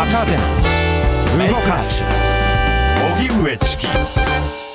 若手。動かす。荻上チキ。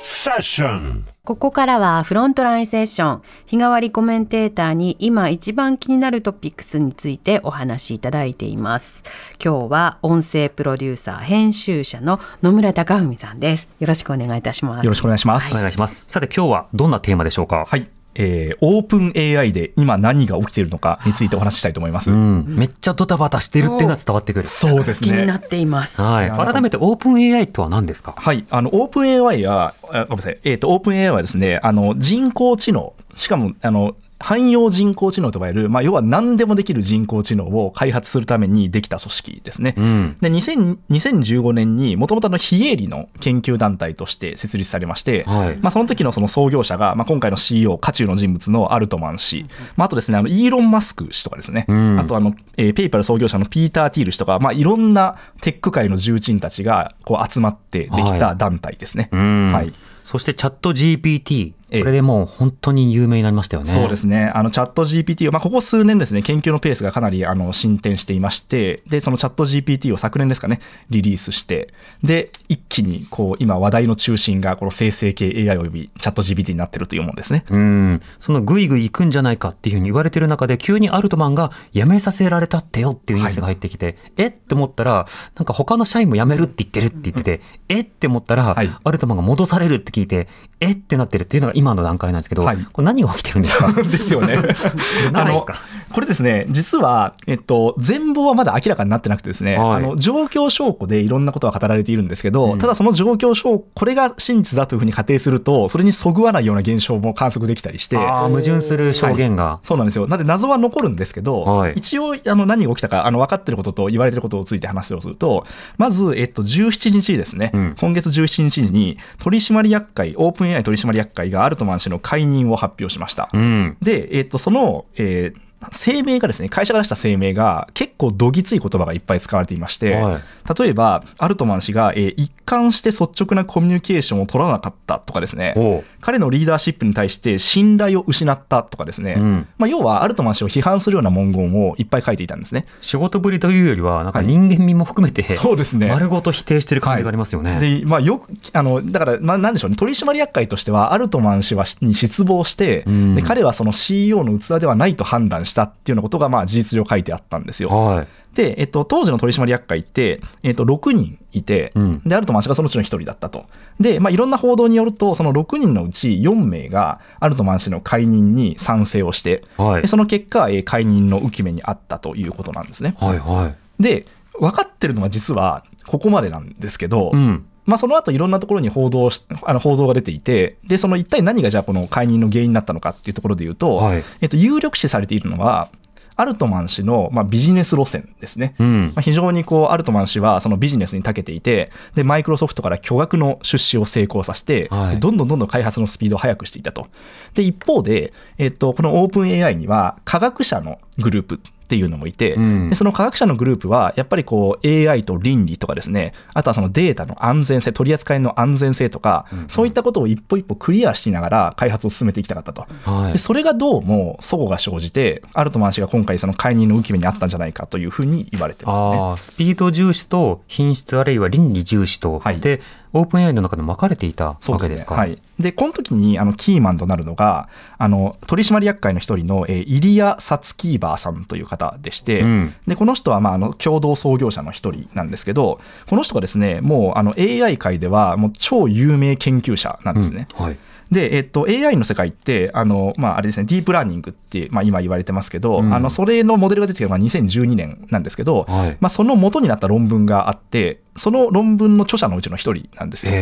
セッション。ここからはフロントラインセッション。日替わりコメンテーターに今一番気になるトピックスについてお話しいただいています。今日は音声プロデューサー編集者の野村貴文さんです。よろしくお願いいたします。よろしくお願いします。お願いします。さて今日はどんなテーマでしょうか？はい。えー、オープン AI で今何が起きているのかについてお話ししたいと思います。うん、めっちゃドタバタしてるっていうのは伝わってくる。そうですね。気になっていますはい。改めてオープン AI とは何ですか？はい。あの、オープン AI は、あごめんなさい。えっ、と、オープン AI はですね、あの、人工知能、しかも、あの、汎用人工知能と呼ばれる、まあ、要は何でもできる人工知能を開発するためにできた組織ですね。うん。で、2000 2015年にもともとの非営利の研究団体として設立されまして、はいまあ、その時のその創業者が、まあ、今回の CEO、渦中の人物のアルトマン氏、まあ、あとですね、あのイーロン・マスク氏とかですね、んあとあの、えーペイパル創業者のピーター・ティール氏とか、まあ、いろんなテック界の重鎮たちがこう集まってできた団体ですね。うん。はい。そしてチャット GPT。こええれでもう本当に有名になりましたよね。そうですね。あの、チャット GPT を、まあ、ここ数年ですね、研究のペースがかなり、あの、進展していまして、で、そのチャット GPT を昨年ですかね、リリースして、で、一気に、こう、今話題の中心が、この生成系 AI およびチャット GPT になってるというものですね。うん。そのグイグイ行くんじゃないかっていうふうに言われてる中で、急にアルトマンが辞めさせられたってよっていうニュースが入ってきて、えって思ったら、なんか他の社員も辞めるって言ってるって言ってて、えって思ったら、はいアルトマンが戻されるって聞いて、えってなってるっていうのが今の段階なんですけど、はい。これ何が起きてるんですか？ですよね。ないですか？これですね、実は、えっと、全貌はまだ明らかになってなくてですね、はい。あの、状況証拠でいろんなことが語られているんですけど、うん。ただその状況証拠、これが真実だというふうに仮定すると、それにそぐわないような現象も観測できたりして、ああ、矛盾する証言が。そう。なんですよ。なんで謎は残るんですけど、はい。一応あの何が起きたかあの分かってることと言われてることをついて話をすると、まず、えっと、17日ですね、うん。今月17日に取締役会、オープン AI 取締役会がアルトマン氏の解任を発表しました。うん。で、えっと、その、えー声明がですね、会社が出した声明が結構どぎつい言葉がいっぱい使われていまして、はい。例えば、アルトマン氏が、えー一貫して率直なコミュニケーションを取らなかったとかですね、彼のリーダーシップに対して信頼を失ったとかですね、うん。まあ、要はアルトマン氏を批判するような文言をいっぱい書いていたんですね。仕事ぶりというよりは、なんかはい。人間味も含めて、そうですね。丸ごと否定してる感じがありますよね。で、まあ、よく、あの、だから、まあ、なんでしょうね、取締役会としては、アルトマン氏はに失望して、うん。で彼はその CEO の器ではないと判断したっていうようなことが、まあ、事実上書いてあったんですよ。はい。で、えっと、当時の取締役会って、えっと、6人いて、うんで、アルトマン氏がそのうちの1人だったと。で、まあ、いろんな報道によると、その6人のうち4名が、アルトマン氏の解任に賛成をして、はいでその結果、えー解任の浮き目にあったということなんですね。はいはい。で、分かってるのは実は、ここまでなんですけど、うん。まあ、その後いろんなところに報道しあの報道が出ていて、で、その一体何がじゃあこの解任の原因になったのかっていうところで言うと、はいえっと、有力視されているのは、アルトマン氏の、まあ、ビジネス路線ですね。うんまあ、非常にこう、アルトマン氏はそのビジネスに長けていて、で、マイクロソフトから巨額の出資を成功させて、はいでどんどんどんどん開発のスピードを速くしていたと。で、一方で、えっと、このオープン AI には科学者のグループっていうのもいて、うんでその科学者のグループは、やっぱりこう AI と倫理とかですね、あとはそのデータの安全性、取り扱いの安全性とか、そういったことを一歩一歩クリアしながら開発を進めていきたかったと。はいでそれがどうも齟齬が生じて、アルトマン氏が今回その解任の浮き目にあったんじゃないかというふうに言われてますね。スピード重視と品質あるいは倫理重視と、はいで、オープン AI の中でも分かれていた。わけですか？はい。で、この時に、あの、キーマンとなるのが、あの、取締役会の一人の、えーイリア・サツキーバーさんという方でして、うんで、この人は、まあ、あの、共同創業者の一人なんですけど、この人がですね、もう、あの、AI 界では、もう、超有名研究者なんですね。うんはい。で、えっと、AI の世界って、あの、まあ、あれですね、ディープラーニングって、まあ、今言われてますけど、うん。あの、それのモデルが出てきたのが2012年なんですけど、はい。まあ、その元になった論文があって、その論文の著者のうちの一人なんですよ。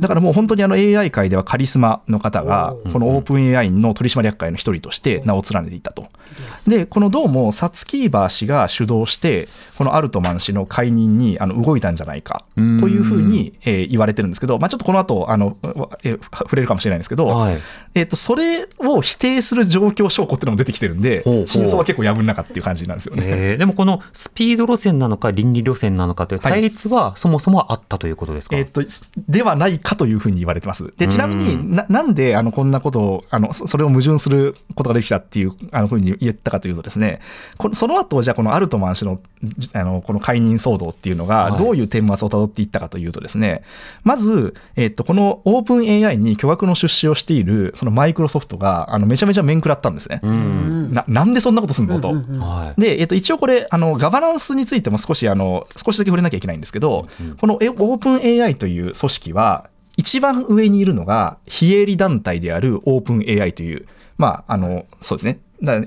だからもう本当にあの AI 界ではカリスマの方が、このオープン AI の取締役会の一人として名を連ねていたと。で、このどうもサツキーバー氏が主導して、このアルトマン氏の解任にあの動いたんじゃないかというふうに、えー言われてるんですけど、まあ、ちょっとこの後あの、えー触れるかもしれないんですけど、はい。えっとそれを否定する状況証拠っていうのも出てきてるんでほうほう、真相は結構やぶん中っていう感じなんですよね。えーでもこのスピード路線なのか倫理路線なのかという対立はそもそもあったということですか、えっと、ではないかというふうに言われてます。で、ちなみにな、なんで、あの、こんなことを、あの、そそれを矛盾することができたっていう、あの、ふうに言ったかというとですね、このその後、じゃあ、このアルトマン氏の、じあの、この解任騒動っていうのが、はいどういう顛末をたどっていったかというとですね、まず、えっと、このオープン AI に巨額の出資をしている、そのマイクロソフトが、あの、めちゃめちゃ面食らったんですね。うん。な、なんでそんなことすんの？と。はい。で、えっと、一応これ、あの、ガバナンスについても少し、あの、少しだけ触れなきゃいけないんですけど、このえオープン AI という組織は、一番上にいるのが、非営利団体であるオープン AI という、まあ、あの、そうですね。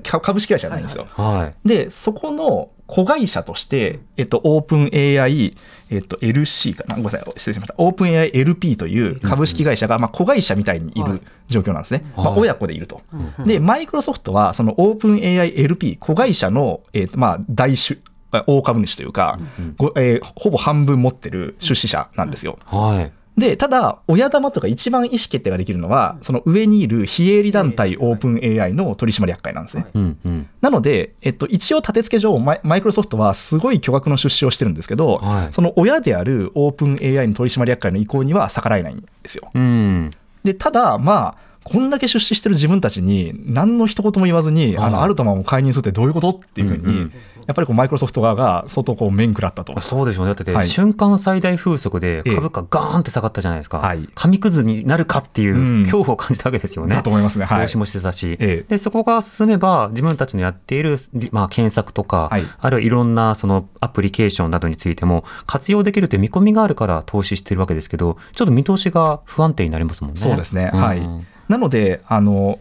株式会社じゃないんですよ。はい。で、そこの子会社として、えっと、オープン AI、えっと、LC かな？ごめんなさい、失礼しました。オープン AI LP という株式会社が、まあ、子会社みたいにいる状況なんですね。まあ、はい親子でいると。で、マイクロソフトは、そのオープン AI LP、子会社の、えっと、まあ、大主、大株主というか、ごえーほぼ半分持ってる出資者なんですよ。はい。で、ただ、親玉とか一番意思決定ができるのは、その上にいる非営利団体オープン AI の取締役会なんですね。うんうん。なので、えっと、一応立て付け上マイ、マイクロソフトはすごい巨額の出資をしてるんですけど、はいその親であるオープン AI の取締役会の意向には逆らえないんですよ。うん。で、ただ、まあ、こんだけ出資してる自分たちに、何の一言も言わずに、あはいの、アルトマンを解任するってどういうことっていうふうに、うんうんやっぱりこうマイクロソフト側が相当こう面食らったと。そうでしょうね。だって、はい瞬間最大風速でええ株価ガーンって下がったじゃないですか。はい紙くずになるかっていううん恐怖を感じたわけですよね。だと思いますね。はい。投資もしてたし、ええでそこが進めば自分たちのやっている、まあ、検索とか、はいあるいはいろんなそのアプリケーションなどについても活用できるという見込みがあるから投資してるわけですけどちょっと見通しが不安定になりますもんね。そうですね。うんはい。なので、あの、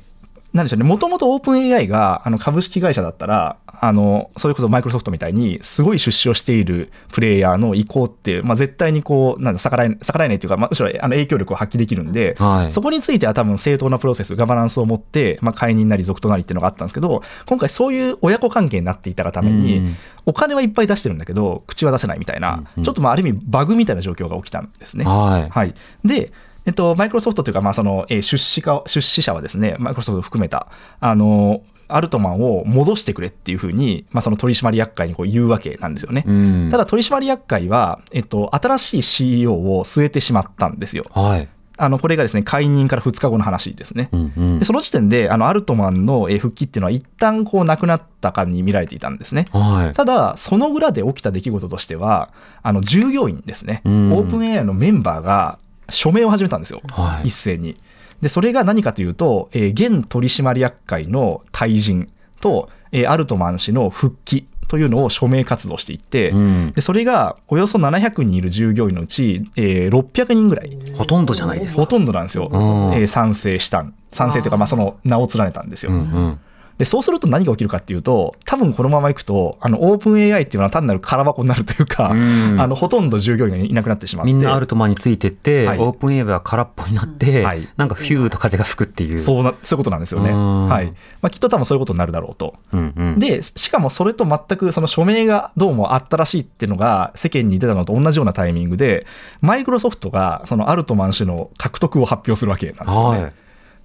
なんでしょうね、もともとオープン AI があの株式会社だったら、あの、それこそマイクロソフトみたいに、すごい出資をしているプレイヤーの意向って、まあ、絶対にこう、なんだ、逆らえ、逆らえないというか、まあ、むしろあの影響力を発揮できるんで、はい。そこについては多分正当なプロセス、ガバナンスを持って、まあ、解任なり続となりっていうのがあったんですけど、今回そういう親子関係になっていたがために、うん。お金はいっぱい出してるんだけど、口は出せないみたいな、うん。ちょっとまあ、ある意味バグみたいな状況が起きたんですね。はい。はい。で、えっと、マイクロソフトというか、まあ、その、えー出資家、出資者はですね、マイクロソフトを含めた、あの、アルトマンを戻してくれっていうふうに、まあ、その取締役会にこう言うわけなんですよね。うんただ、取締役会は、えっと、新しい CEO を据えてしまったんですよ。はいあの、これがですね、解任から2日後の話ですね。うんうんでその時点で、あの、アルトマンのえー復帰っていうのは一旦こうなくなったかに見られていたんですね。はいただ、その裏で起きた出来事としては、あの、従業員ですね、うんオープン AI のメンバーが署名を始めたんですよ、はい一斉に。で、それが何かというと、えー現取締役会の退陣と、えーアルトマン氏の復帰というのを署名活動していって、うんでそれがおよそ700人いる従業員のうち、えー600人ぐらい、ほとんどじゃないですか。ほとんどなんですよ、うんえー賛成したん。賛成というか、まあ、その名を連ねたんですよ。うんうんで、そうすると何が起きるかっていうと、多分このままいくと、あの、オープン AI っていうのは単なる空箱になるというか、うんあの、ほとんど従業員がいなくなってしまって。みんなアルトマンについてって、はいオープンエイブは空っぽになって、はいなんかフューと風が吹くっていう。そうな、そういうことなんですよね。うんはい。まあ、きっと多分そういうことになるだろうと。うんうん、で、しかもそれと全くその署名がどうもあったらしいっていうのが世間に出たのと同じようなタイミングで、マイクロソフトがそのアルトマン氏の獲得を発表するわけなんですよね。はい。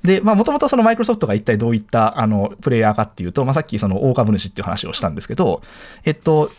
で、まあ、もともとそのマイクロソフトが一体どういった、あの、プレイヤーかっていうと、まあ、さっきその大株主っていう話をしたんですけど、えっと、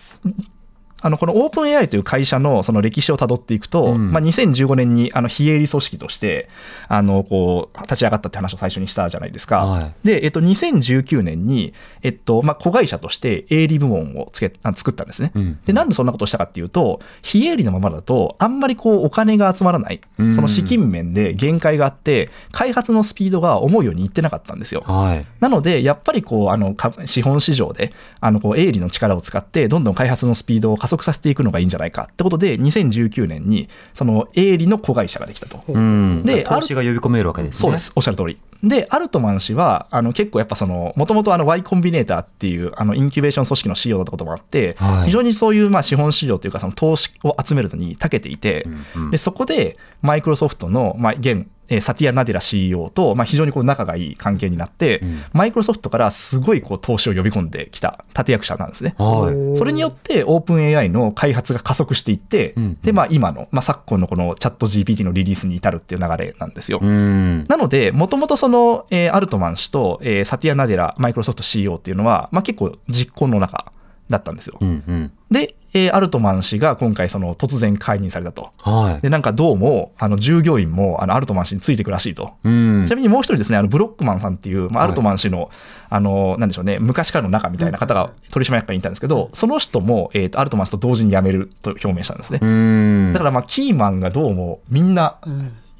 あの、このオープン AI という会社のその歴史をたどっていくと、うんまあ、2015年にあの非営利組織として、あの、こう、立ち上がったって話を最初にしたじゃないですか。はいで、えっと、2019年に、えっと、まあ、子会社として営利部門をつけ、あ作ったんですね。うんで、なんでそんなことをしたかっていうと、非営利のままだと、あんまりこう、お金が集まらない。うんその資金面で限界があって、開発のスピードが思うようにいってなかったんですよ。はい。なので、やっぱりこう、あの、か資本市場で、あの、こう、営利の力を使って、どんどん開発のスピードを加速速させていくのがいいんじゃないかってことで、2019年に、その、営利の子会社ができたと。うん。で投資が呼び込めるわけですね。そうで。す、おっしゃる通り。で、アルトマン氏は、あの結構やっぱその、もともとあの Y コンビネーターっていうあのインキュベーション組織の CEO だったこともあって、はい非常にそういうまあ資本市場というか、その投資を集めるのに長けていて、でそこでマイクロソフトの、まあ、現、えーサティア・ナデラ CEO と、まあ、非常にこう仲がいい関係になって、マイクロソフトからすごいこう投資を呼び込んできた立役者なんですね。はい。それによってオープン AI の開発が加速していって、んで、まあ今の、まあ昨今のこのチャット GPT のリリースに至るっていう流れなんですよ。うん。なので、もともとその、えーアルトマン氏と、えーサティア・ナデラ、マイクロソフト CEO っていうのは、まあ結構実行の中だったんですよ。うんうん。で、えーアルトマン氏が今回その突然解任されたと。はい。で、なんかどうも、あの、従業員も、あの、アルトマン氏についてくらしいと。うんちなみにもう一人ですね、あの、ブロックマンさんっていう、まあ、アルトマン氏の、あの、なんでしょうね、昔からの仲みたいな方が取締役会にいたんですけど、その人も、えっ、と、アルトマン氏と同時に辞めると表明したんですね。うん。だから、まあ、キーマンがどうも、みんな、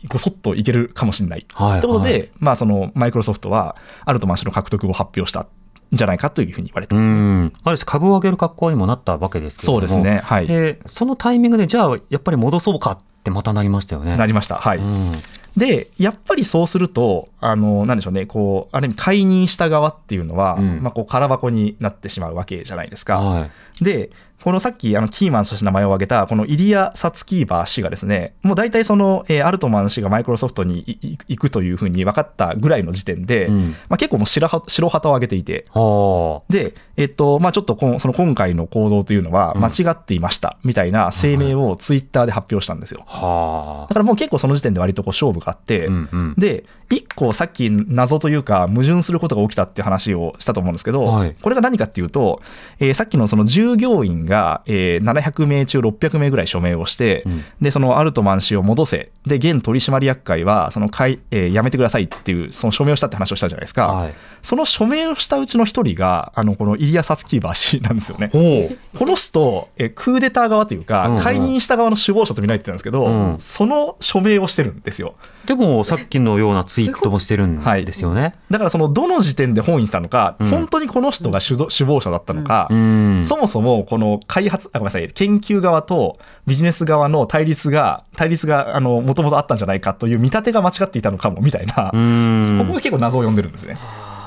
ごそっといけるかもしれない。はいということで、はいまあ、その、マイクロソフトは、アルトマン氏の獲得を発表したんじゃないかというふうに言われてうますね。ん。ある種株を上げる格好にもなったわけですけれども。そうですねはいで、そのタイミングで、じゃあ、やっぱり戻そうかってまたなりましたよね。なりました。はい。うん。で、やっぱりそうすると、あの、なんでしょうね、こう、ある意味解任した側っていうのは、うんまあ、こう、空箱になってしまうわけじゃないですか。はい。で、このさっきあのキーマンとして名前を挙げた、このイリア・サツキーバー氏がですね、もう大体その、えーアルトマン氏がマイクロソフトに行くというふうに分かったぐらいの時点で、うん。まあ、結構もう白は白旗を上げていて、はで、えっと、まあ、ちょっとこのその今回の行動というのは間違っていました、みたいな声明をツイッターで発表したんですよ。あ。はだからもう結構その時点で割とこう勝負があって、うんうん。で、一個さっき謎というか矛盾することが起きたっていう話をしたと思うんですけど、はい。これが何かっていうと、えーさっきのその従業員が、えー700名中600名ぐらい署名をして、んで、そのアルトマン氏を戻せ、で、現取締役会は、その会、えーやめてくださいっていう、その署名をしたって話をしたじゃないですか。はいその署名をしたうちの一人が、あの、このイリア・サツキーバー氏なんですよね。この人、えークーデター側というか、うんうん解任した側の首謀者と見られてたんですけど、うんその署名をしてるんですよ。でも、さっきのようなツイートもしてるんですよね。だからそのどの時点で本意したのか、うん本当にこの人が首謀者だったのか、うん。そもそもこの開発、あ、ごめんなさい、研究側とビジネス側の対立が、対立が、あの、もともとあったんじゃないかという見立てが間違っていたのかも、みたいな、うんここが結構謎を呼んでるんですね。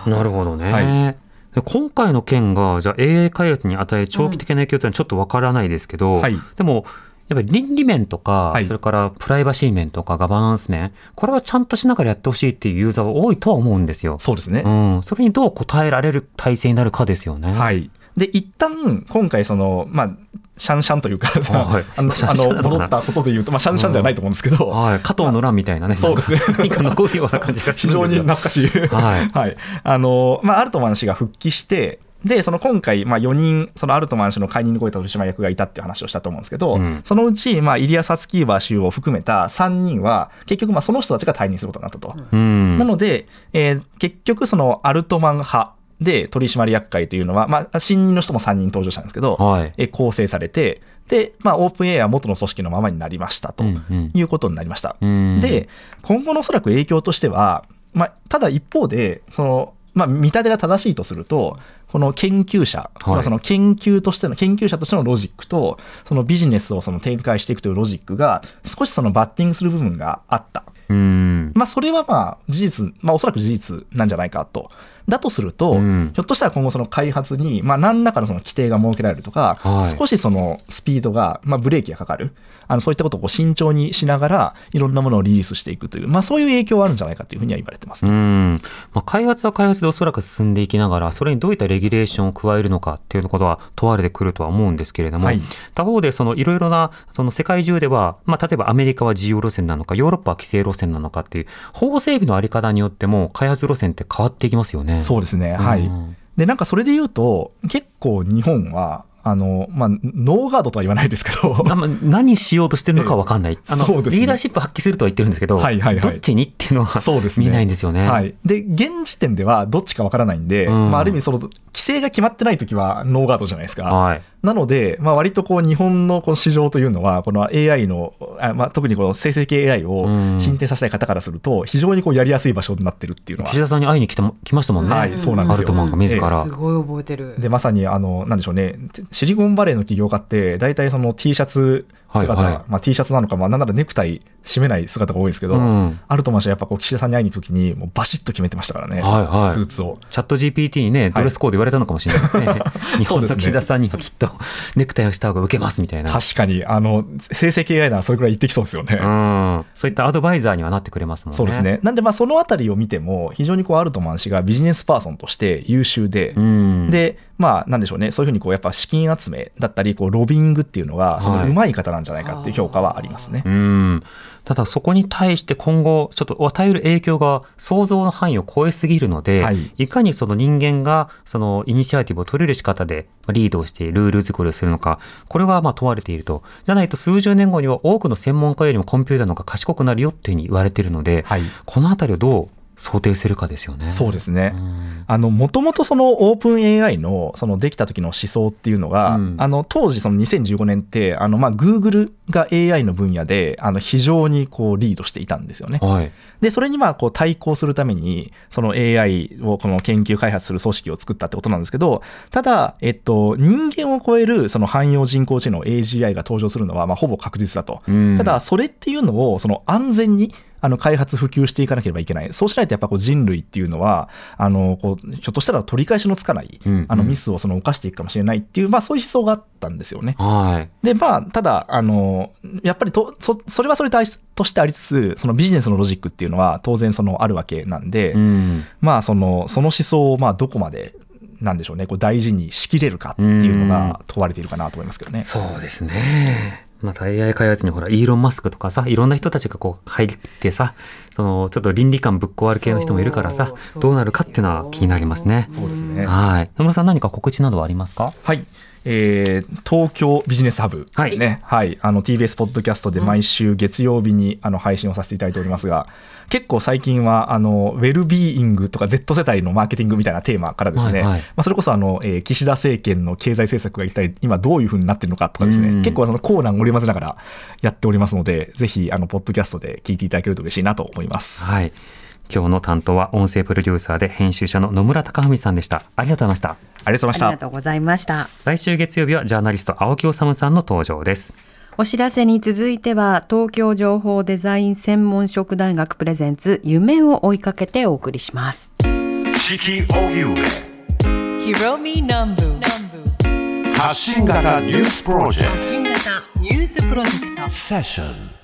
なるほどね。はで今回の件が、じゃあ AI 開発に与える長期的な影響というのはちょっとわからないですけど、はいでも、やっぱり倫理面とか、はいそれからプライバシー面とかガバナンス面、これはちゃんとしながらやってほしいっていうユーザーは多いとは思うんですよ。そうですね。うん。それにどう応えられる体制になるかですよね。はい。で、一旦、今回、その、まあ、シャンシャンというか、はい あの、シャあのンシャンなのかな戻ったことで言うと、まあ、シャンシャンじゃないと思うんですけど、はい。加藤の乱みたいなね。そうですね 何か残るような感じがす非常に。懐かしい。はい はい。あの、まあ、アルトマン氏が復帰して、で、その今回、まあ、4人、そのアルトマン氏の解任に超えた取締役がいたっていう話をしたと思うんですけど、うんそのうち、まあ、イリア・サツキーバー氏を含めた3人は、結局、まあ、その人たちが退任することになったと。うん。なので、えー結局、そのアルトマン派で取締役会というのは、まあ、新任の人も3人登場したんですけど、はいえー構成されて、で、まあ、オープン AI は元の組織のままになりましたということになりました。うんで、今後のおそらく影響としては、まあ、ただ一方で、その、まあ、見立てが正しいとすると、この研究者、はいまあその研究としての、研究者としてのロジックと、そのビジネスをその展開していくというロジックが、少しそのバッティングする部分があった。うん。まあ、それはまあ、事実、まあ、おそらく事実なんじゃないかと。だとすると、うんひょっとしたら今後その開発に、まあ、何らかのその規定が設けられるとか、はい少しそのスピードが、まあ、ブレーキがかかる。あの、そういったことをこう慎重にしながら、いろんなものをリリースしていくという、まあ、そういう影響はあるんじゃないかというふうには言われてますうね。ん。まあ、開発は開発でおそらく進んでいきながら、それにどういったレギュレーションを加えるのかっていうことは問われてくるとは思うんですけれども、はい他方でそのいろいろな、その世界中では、まあ、例えばアメリカは自由路線なのか、ヨーロッパは規制路線なのかっていう、法整備のあり方によっても開発路線って変わっていきますよね。そうですね。はいうん。で、なんかそれで言うと、結構日本は、あの、まあ、ノーガードとは言わないですけど、何しようとしてるのかわかんない。ねリーダーシップ発揮するとは言ってるんですけど、はいはいはいどっちにっていうのはそうですね。見えないんですよね。はい。で、現時点ではどっちかわからないんで、うんまあ、ある意味その、規制が決まってないときはノーガードじゃないですか。はい。なので、まあ、割とこう日本のこの市場というのは、この AI の、あまあ、特にこの生成系 AI をうん進展させたい方からすると、非常にこうやりやすい場所になってるっていうのは岸。田さんに会いに来ても来ましたもんね。はいそうなんですよアルトマンが自ら。すごい覚えてる。でまさにあのなんでしょうねシリコンバレーの起業家って大体その T シャツ姿、はいはいまあ、T シャツなのか、まあ、なんならネクタイ締めない姿が多いんですけど、うんアルトマン氏はやっぱこう岸田さんに会いに行くときにもうバシッと決めてましたからね、はいはいスーツを。チャット GPT にね、ドレスコード言われたのかもしれないですね。日本の岸田さんにはきっとネクタイをした方が受けますみたいな。確かにあの生成系 AI ならそれくらい言ってきそうですよね。うん。そういったアドバイザーにはなってくれますもんね。そうです。ね。なんで、まあ、そのあたりを見ても、非常にこう、アルトマン氏がビジネスパーソンとして優秀で、うん。で、まあ、なんでしょうね、そういうふうにこう、やっぱ資金集めだったり、こう、ロビングっていうのが、うまい方なんじゃないかっていう評価はありますね。うん。ただそこに対して今後、ちょっと与える影響が想像の範囲を超えすぎるので、はいい、かにその人間がそのイニシアティブを取れる仕方でリードをしてルール作りをするのか、これはまあ問われていると。じゃないと数十年後には多くの専門家よりもコンピューターの方が賢くなるよっていうふうに言われているので、はい。このあたりをどう想定するかですよね。そうですね。うんあの、もともとそのオープン AI の、そのできた時の思想っていうのが、うんあの、当時その2015年って、あの、まあ、Google が AI の分野で、あの、非常にこう、リードしていたんですよね。はい。で、それにまあ、こう、対抗するために、その AI をこの研究開発する組織を作ったってことなんですけど、ただ、えっと、人間を超えるその汎用人工知能 AGI が登場するのは、まあ、ほぼ確実だと。うんただ、それっていうのを、その安全に、あの開発普及していかなければいけない。そうしないとやっぱこう人類っていうのは、あの、こう、ひょっとしたら取り返しのつかない、うんあのミスをその犯していくかもしれないっていう、まあそういう思想があったんですよね。はい。で、まあ、ただ、あの、やっぱりと、そ、それはそれとしてありつつ、そのビジネスのロジックっていうのは当然そのあるわけなんで、うん。まあ、その、その思想を、まあ、どこまで、なんでしょうね、こう大事にしきれるかっていうのが問われているかなと思いますけどね。そうですね。また AI 開発にほら、イーロン・マスクとかさ、いろんな人たちがこう入ってさ、そのちょっと倫理観ぶっ壊る系の人もいるからさどうなるかっていうのは気になりますね。そうですね。はい。野村さん何か告知などはありますか？はい。えー東京ビジネスハブですね。はい。あの、TBS ポッドキャストで毎週月曜日にあの配信をさせていただいておりますが、結構最近は、あの、ウェルビーイングとか Z 世代のマーケティングみたいなテーマからですね、はいはいまあ、それこそあの、えー岸田政権の経済政策が一体今どういうふうになってるのかとかですね、うん結構そのコーナーを織り交ぜながらやっておりますので、ぜひ、あの、ポッドキャストで聞いていただけると嬉しいなと思います。はい。今日の担当は音声プロデューサーで編集者の野村貴文さんでした。ありがとうございました。ありがとうございました。ありがとうございました。来週月曜日はジャーナリスト青木治さんの登場です。お知らせに続いては東京情報デザイン専門職大学プレゼンツ夢を追いかけてお送りします。四季荻上 Hiromi Nambu 発信型ニュースプロジェクト新型ニュースプロジェクトセッション